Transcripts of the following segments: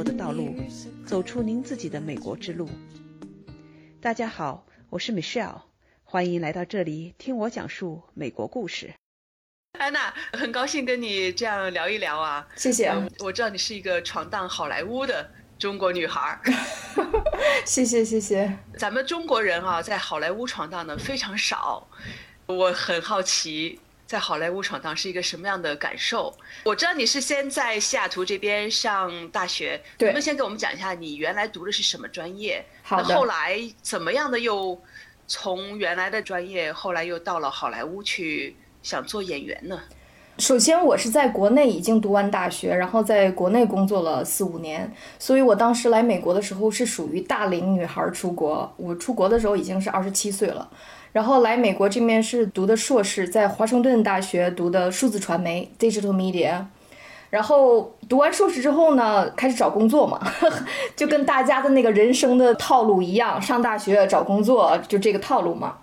活的道路，走出您自己的美国之路。大家好，我是 Michelle，欢迎来到这里听我讲述美国故事。安娜，很高兴跟你这样聊一聊啊！谢谢。我知道你是一个闯荡好莱坞的中国女孩。谢谢谢谢。咱们中国人啊，在好莱坞闯荡的非常少，我很好奇。在好莱坞闯荡是一个什么样的感受？我知道你是先在西雅图这边上大学，能不能先给我们讲一下你原来读的是什么专业？好的。后来怎么样的又从原来的专业，后来又到了好莱坞去想做演员呢？首先，我是在国内已经读完大学，然后在国内工作了四五年，所以我当时来美国的时候是属于大龄女孩出国。我出国的时候已经是二十七岁了。然后来美国这边是读的硕士，在华盛顿大学读的数字传媒 （Digital Media）。然后读完硕士之后呢，开始找工作嘛，就跟大家的那个人生的套路一样，上大学找工作就这个套路嘛。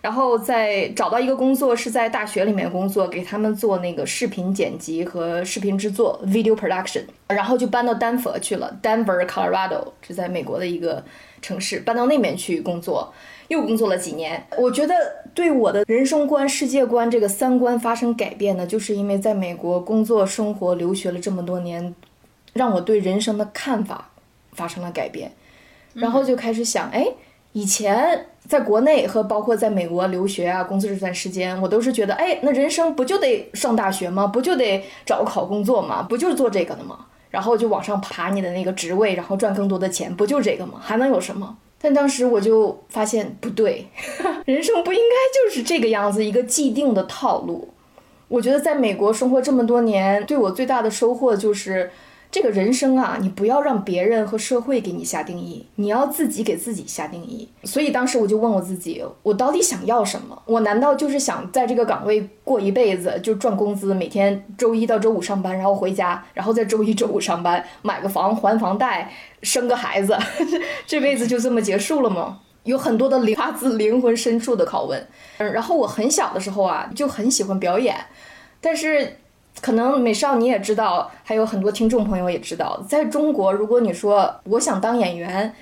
然后在找到一个工作是在大学里面工作，给他们做那个视频剪辑和视频制作 （video production）。然后就搬到丹佛去了，Denver, Colorado，是在美国的一个城市，搬到那边去工作。又工作了几年，我觉得对我的人生观、世界观这个三观发生改变呢，就是因为在美国工作、生活、留学了这么多年，让我对人生的看法发生了改变，然后就开始想，哎，以前在国内和包括在美国留学啊、工作这段时间，我都是觉得，哎，那人生不就得上大学吗？不就得找个好工作吗？不就是做这个的吗？然后就往上爬你的那个职位，然后赚更多的钱，不就这个吗？还能有什么？但当时我就发现不对，人生不应该就是这个样子，一个既定的套路。我觉得在美国生活这么多年，对我最大的收获就是。这个人生啊，你不要让别人和社会给你下定义，你要自己给自己下定义。所以当时我就问我自己，我到底想要什么？我难道就是想在这个岗位过一辈子，就赚工资，每天周一到周五上班，然后回家，然后再周一周五上班，买个房，还房贷，生个孩子，这辈子就这么结束了吗？有很多的发自灵魂深处的拷问。嗯，然后我很小的时候啊，就很喜欢表演，但是。可能美少你也知道，还有很多听众朋友也知道，在中国，如果你说我想当演员，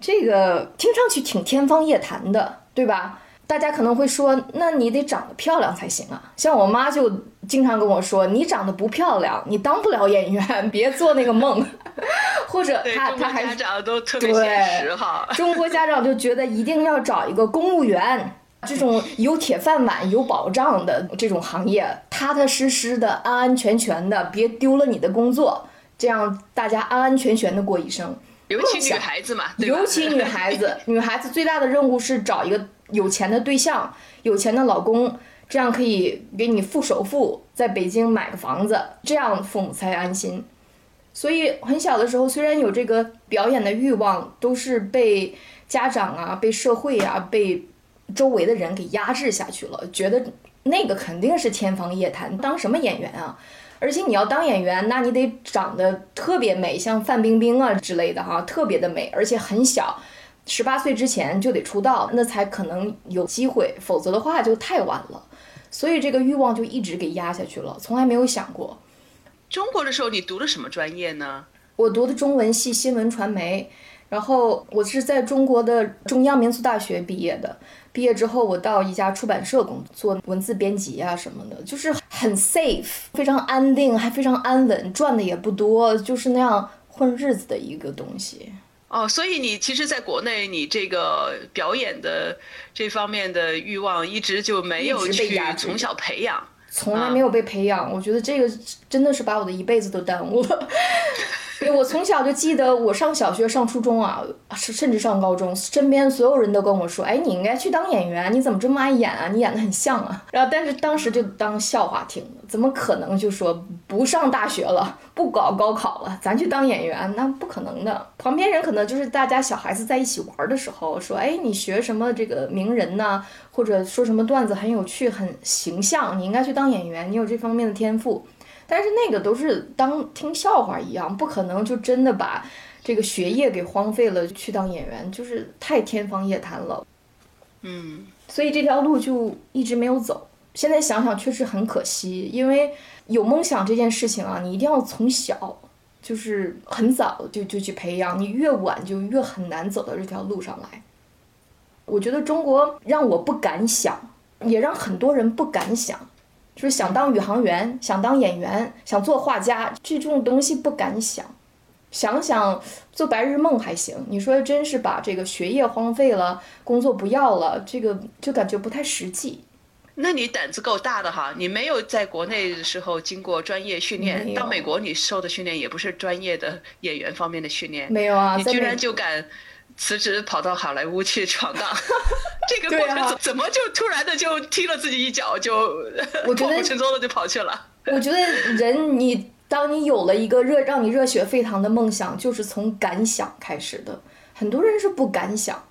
这个听上去挺天方夜谭的，对吧？大家可能会说，那你得长得漂亮才行啊。像我妈就经常跟我说，你长得不漂亮，你当不了演员，别做那个梦。或者他他还家长都特别现实哈，中国家长就觉得一定要找一个公务员。这种有铁饭碗、有保障的这种行业，踏踏实实的、安安全全的，别丢了你的工作，这样大家安安全全的过一生。尤其女孩子嘛，尤其女孩子，女孩子最大的任务是找一个有钱的对象、有钱的老公，这样可以给你付首付，在北京买个房子，这样父母才安心。所以很小的时候，虽然有这个表演的欲望，都是被家长啊、被社会啊、被。周围的人给压制下去了，觉得那个肯定是天方夜谭，当什么演员啊？而且你要当演员，那你得长得特别美，像范冰冰啊之类的哈，特别的美，而且很小，十八岁之前就得出道，那才可能有机会，否则的话就太晚了。所以这个欲望就一直给压下去了，从来没有想过。中国的时候你读的什么专业呢？我读的中文系新闻传媒，然后我是在中国的中央民族大学毕业的。毕业之后，我到一家出版社工作，做文字编辑啊什么的，就是很 safe，非常安定，还非常安稳，赚的也不多，就是那样混日子的一个东西。哦，所以你其实在国内，你这个表演的这方面的欲望一直就没有去从小培养，从来没有被培养。我觉得这个真的是把我的一辈子都耽误了。我从小就记得，我上小学、上初中啊，甚甚至上高中，身边所有人都跟我说：“哎，你应该去当演员，你怎么这么爱演啊？你演的很像啊。”然后，但是当时就当笑话听，怎么可能就说不上大学了，不搞高考了，咱去当演员？那不可能的。旁边人可能就是大家小孩子在一起玩的时候说：“哎，你学什么这个名人呢？或者说什么段子很有趣、很形象，你应该去当演员，你有这方面的天赋。”但是那个都是当听笑话一样，不可能就真的把这个学业给荒废了去当演员，就是太天方夜谭了。嗯，所以这条路就一直没有走。现在想想确实很可惜，因为有梦想这件事情啊，你一定要从小就是很早就就去培养，你越晚就越很难走到这条路上来。我觉得中国让我不敢想，也让很多人不敢想，就是想当宇航员、想当演员、想做画家这种东西不敢想。想想做白日梦还行，你说真是把这个学业荒废了，工作不要了，这个就感觉不太实际。那你胆子够大的哈，你没有在国内的时候经过专业训练，到美国你受的训练也不是专业的演员方面的训练，没有啊，你居然就敢辞职跑到好莱坞去闯荡，这个过程怎怎么就突然的就踢了自己一脚，就破釜沉舟的就跑去了？我觉得人你。当你有了一个热让你热血沸腾的梦想，就是从敢想开始的。很多人是不敢想，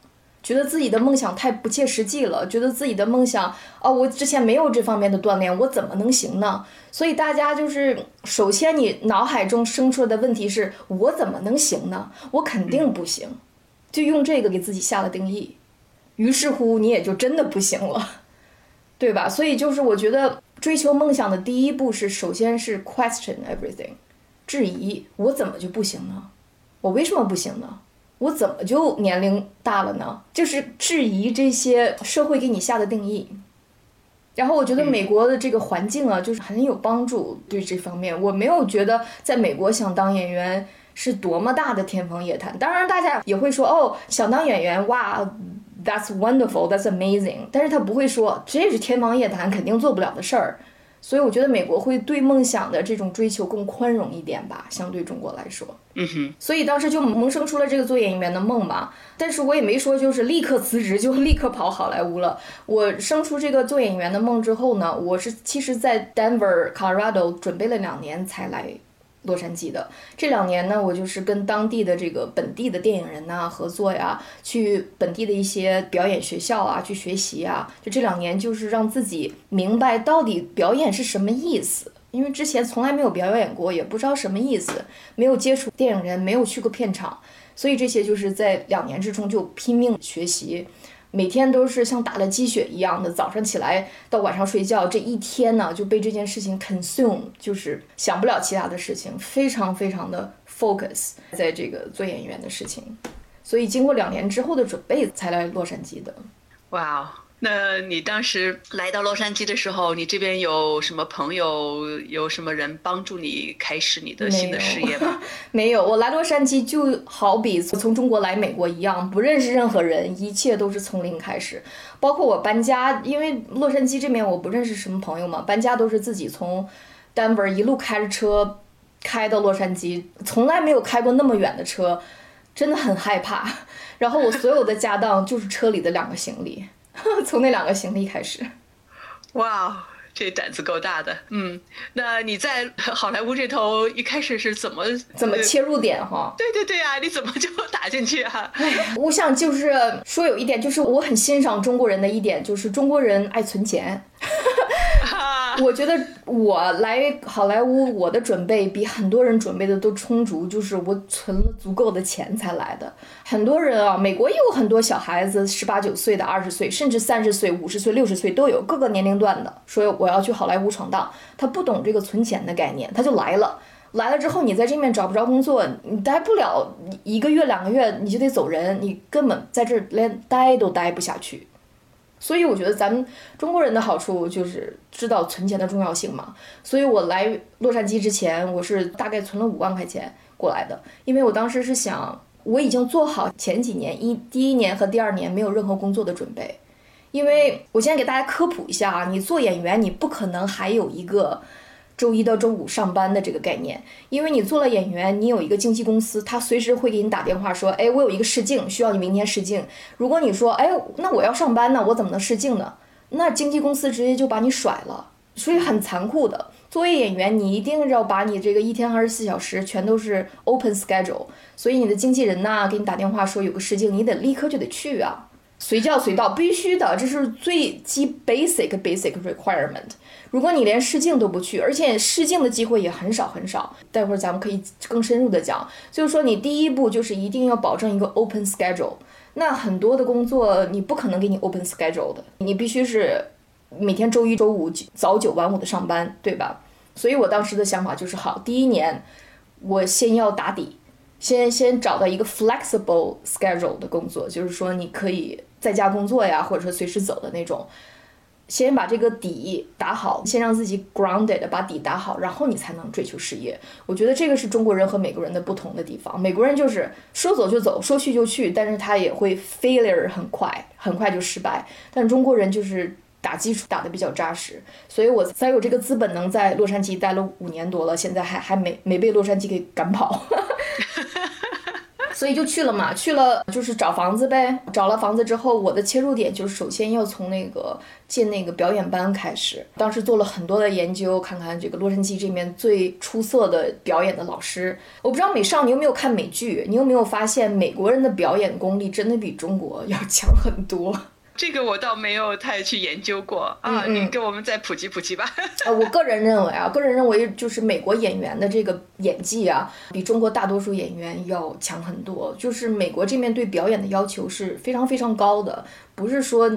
觉得自己的梦想太不切实际了，觉得自己的梦想，哦，我之前没有这方面的锻炼，我怎么能行呢？所以大家就是，首先你脑海中生出来的问题是我怎么能行呢？我肯定不行，就用这个给自己下了定义，于是乎你也就真的不行了，对吧？所以就是我觉得。追求梦想的第一步是，首先是 question everything，质疑我怎么就不行呢？我为什么不行呢？我怎么就年龄大了呢？就是质疑这些社会给你下的定义。然后我觉得美国的这个环境啊，就是很有帮助对这方面。我没有觉得在美国想当演员是多么大的天方夜谭。当然，大家也会说哦，想当演员哇。That's wonderful, that's amazing。但是他不会说这是天方夜谭，肯定做不了的事儿。所以我觉得美国会对梦想的这种追求更宽容一点吧，相对中国来说。嗯哼。所以当时就萌生出了这个做演员的梦嘛。但是我也没说就是立刻辞职就 立刻跑好莱坞了。我生出这个做演员的梦之后呢，我是其实在 Denver, Colorado 准备了两年才来。洛杉矶的这两年呢，我就是跟当地的这个本地的电影人呐合作呀，去本地的一些表演学校啊去学习啊。就这两年，就是让自己明白到底表演是什么意思，因为之前从来没有表演过，也不知道什么意思，没有接触电影人，没有去过片场，所以这些就是在两年之中就拼命学习。每天都是像打了鸡血一样的，早上起来到晚上睡觉，这一天呢就被这件事情 consume，就是想不了其他的事情，非常非常的 focus 在这个做演员的事情，所以经过两年之后的准备才来洛杉矶的。哇。那你当时来到洛杉矶的时候，你这边有什么朋友，有什么人帮助你开始你的新的事业吗？没有，我来洛杉矶就好比从中国来美国一样，不认识任何人，一切都是从零开始。包括我搬家，因为洛杉矶这边我不认识什么朋友嘛，搬家都是自己从 Denver 一路开着车开到洛杉矶，从来没有开过那么远的车，真的很害怕。然后我所有的家当就是车里的两个行李。从那两个行李开始，哇，这胆子够大的。嗯，那你在好莱坞这头一开始是怎么怎么切入点哈？对对对啊，你怎么就 打进去啊？我想就是说有一点，就是我很欣赏中国人的一点，就是中国人爱存钱。我觉得我来好莱坞，我的准备比很多人准备的都充足，就是我存了足够的钱才来的。很多人啊，美国也有很多小孩子，十八九岁的、二十岁，甚至三十岁、五十岁、六十岁都有，各个年龄段的，说我要去好莱坞闯荡。他不懂这个存钱的概念，他就来了。来了之后，你在这面找不着工作，你待不了一个月、两个月，你就得走人，你根本在这连待都待不下去。所以我觉得咱们中国人的好处就是知道存钱的重要性嘛。所以我来洛杉矶之前，我是大概存了五万块钱过来的，因为我当时是想，我已经做好前几年一第一年和第二年没有任何工作的准备。因为我先给大家科普一下啊，你做演员，你不可能还有一个。周一到周五上班的这个概念，因为你做了演员，你有一个经纪公司，他随时会给你打电话说，哎，我有一个试镜，需要你明天试镜。如果你说，哎，那我要上班呢，我怎么能试镜呢？那经纪公司直接就把你甩了，所以很残酷的。作为演员，你一定要把你这个一天二十四小时全都是 open schedule，所以你的经纪人呐给你打电话说有个试镜，你得立刻就得去啊。随叫随到，必须的，这是最基 basic basic requirement。如果你连试镜都不去，而且试镜的机会也很少很少，待会儿咱们可以更深入的讲。就是说，你第一步就是一定要保证一个 open schedule。那很多的工作你不可能给你 open schedule 的，你必须是每天周一周五早九晚五的上班，对吧？所以我当时的想法就是，好，第一年我先要打底，先先找到一个 flexible schedule 的工作，就是说你可以在家工作呀，或者说随时走的那种。先把这个底打好，先让自己 grounded，把底打好，然后你才能追求事业。我觉得这个是中国人和美国人的不同的地方。美国人就是说走就走，说去就去，但是他也会 failure 很快，很快就失败。但中国人就是打基础打得比较扎实，所以我才有这个资本能在洛杉矶待了五年多了，现在还还没没被洛杉矶给赶跑。所以就去了嘛，去了就是找房子呗。找了房子之后，我的切入点就是首先要从那个进那个表演班开始。当时做了很多的研究，看看这个洛杉矶这边最出色的表演的老师。我不知道美少你有没有看美剧，你有没有发现美国人的表演功力真的比中国要强很多。这个我倒没有太去研究过啊，你给我们再普及普及吧。呃，我个人认为啊，个人认为就是美国演员的这个演技啊，比中国大多数演员要强很多。就是美国这面对表演的要求是非常非常高的，不是说。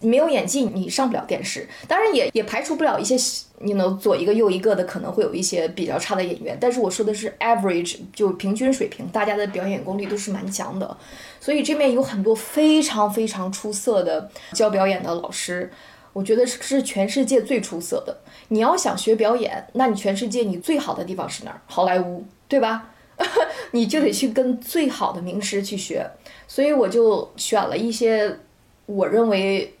没有演技，你上不了电视。当然也也排除不了一些，你能左一个右一个的，可能会有一些比较差的演员。但是我说的是 average，就平均水平，大家的表演功力都是蛮强的。所以这面有很多非常非常出色的教表演的老师，我觉得是全世界最出色的。你要想学表演，那你全世界你最好的地方是哪儿？好莱坞，对吧？你就得去跟最好的名师去学。所以我就选了一些我认为。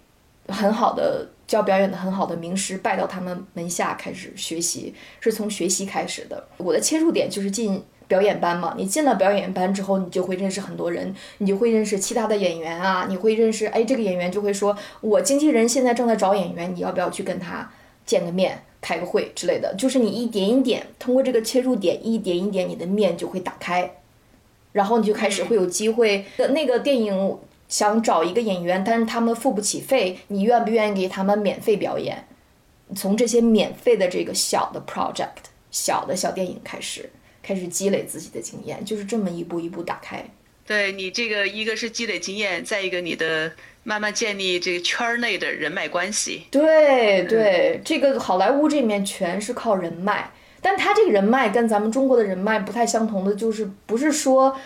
很好的教表演的很好的名师，拜到他们门下开始学习，是从学习开始的。我的切入点就是进表演班嘛。你进了表演班之后，你就会认识很多人，你就会认识其他的演员啊，你会认识哎，这个演员就会说，我经纪人现在正在找演员，你要不要去跟他见个面、开个会之类的？就是你一点一点通过这个切入点，一点一点你的面就会打开，然后你就开始会有机会。那个电影。想找一个演员，但是他们付不起费，你愿不愿意给他们免费表演？从这些免费的这个小的 project、小的小电影开始，开始积累自己的经验，就是这么一步一步打开。对你这个，一个是积累经验，再一个你的慢慢建立这个圈内的人脉关系。对对，这个好莱坞这面全是靠人脉，但他这个人脉跟咱们中国的人脉不太相同的，就是不是说。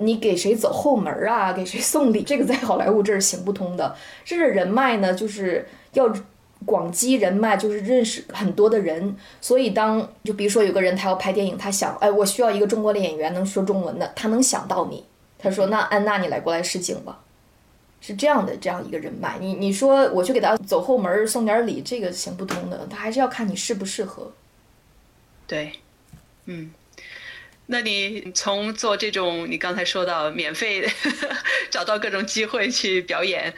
你给谁走后门啊？给谁送礼？这个在好莱坞这是行不通的。这是人脉呢，就是要广积人脉，就是认识很多的人。所以当就比如说有个人他要拍电影，他想，哎，我需要一个中国的演员能说中文的，他能想到你。他说，那安娜你来过来试镜吧，是这样的这样一个人脉。你你说我去给他走后门送点礼，这个行不通的。他还是要看你适不适合。对，嗯。那你从做这种，你刚才说到免费 找到各种机会去表演，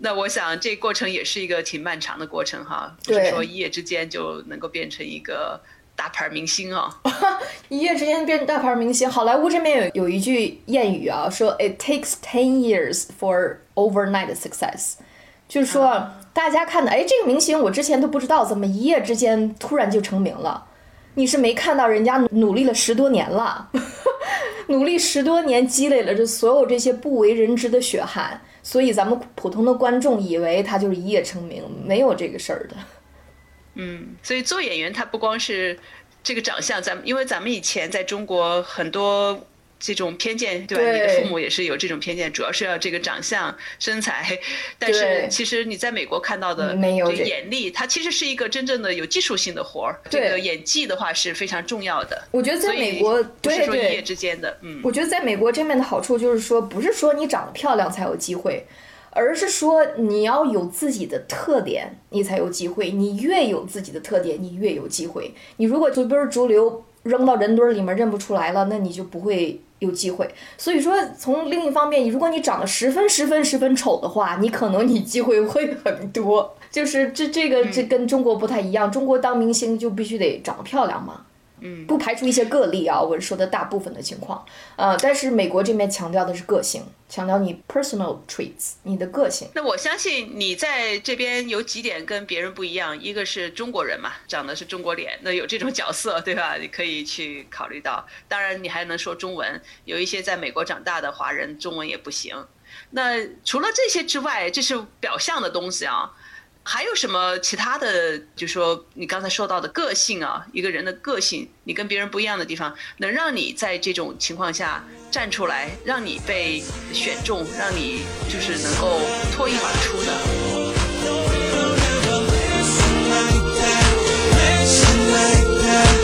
那我想这过程也是一个挺漫长的过程哈，不是说一夜之间就能够变成一个大牌明星啊。一夜之间变成大牌明星，好莱坞这边有有一句谚语啊，说 "It takes ten years for overnight success"，就是说大家看的，哎，这个明星我之前都不知道，怎么一夜之间突然就成名了。你是没看到人家努力了十多年了，努力十多年积累了这所有这些不为人知的血汗，所以咱们普通的观众以为他就是一夜成名，没有这个事儿的。嗯，所以做演员他不光是这个长相，咱们因为咱们以前在中国很多。这种偏见，对吧？你的父母也是有这种偏见，主要是要这个长相、身材。但是其实你在美国看到的没有眼力，它其实是一个真正的有技术性的活儿。这个演技的话是非常重要的。我觉得在美国不是说一夜之间的。嗯，我觉得在美国这面的好处就是说，不是说你长得漂亮才有机会，而是说你要有自己的特点，你才有机会。你越有自己的特点，你越有机会。你如果随波逐流。扔到人堆里面认不出来了，那你就不会有机会。所以说，从另一方面，如果你长得十分十分十分丑的话，你可能你机会会很多。就是这这个这跟中国不太一样，中国当明星就必须得长得漂亮嘛。嗯，不排除一些个例啊，我说的大部分的情况，呃，但是美国这边强调的是个性，强调你 personal traits，你的个性。那我相信你在这边有几点跟别人不一样，一个是中国人嘛，长的是中国脸，那有这种角色，对吧？你可以去考虑到。当然，你还能说中文，有一些在美国长大的华人中文也不行。那除了这些之外，这是表象的东西啊。还有什么其他的？就是说你刚才说到的个性啊，一个人的个性，你跟别人不一样的地方，能让你在这种情况下站出来，让你被选中，让你就是能够脱颖而出呢？Like that.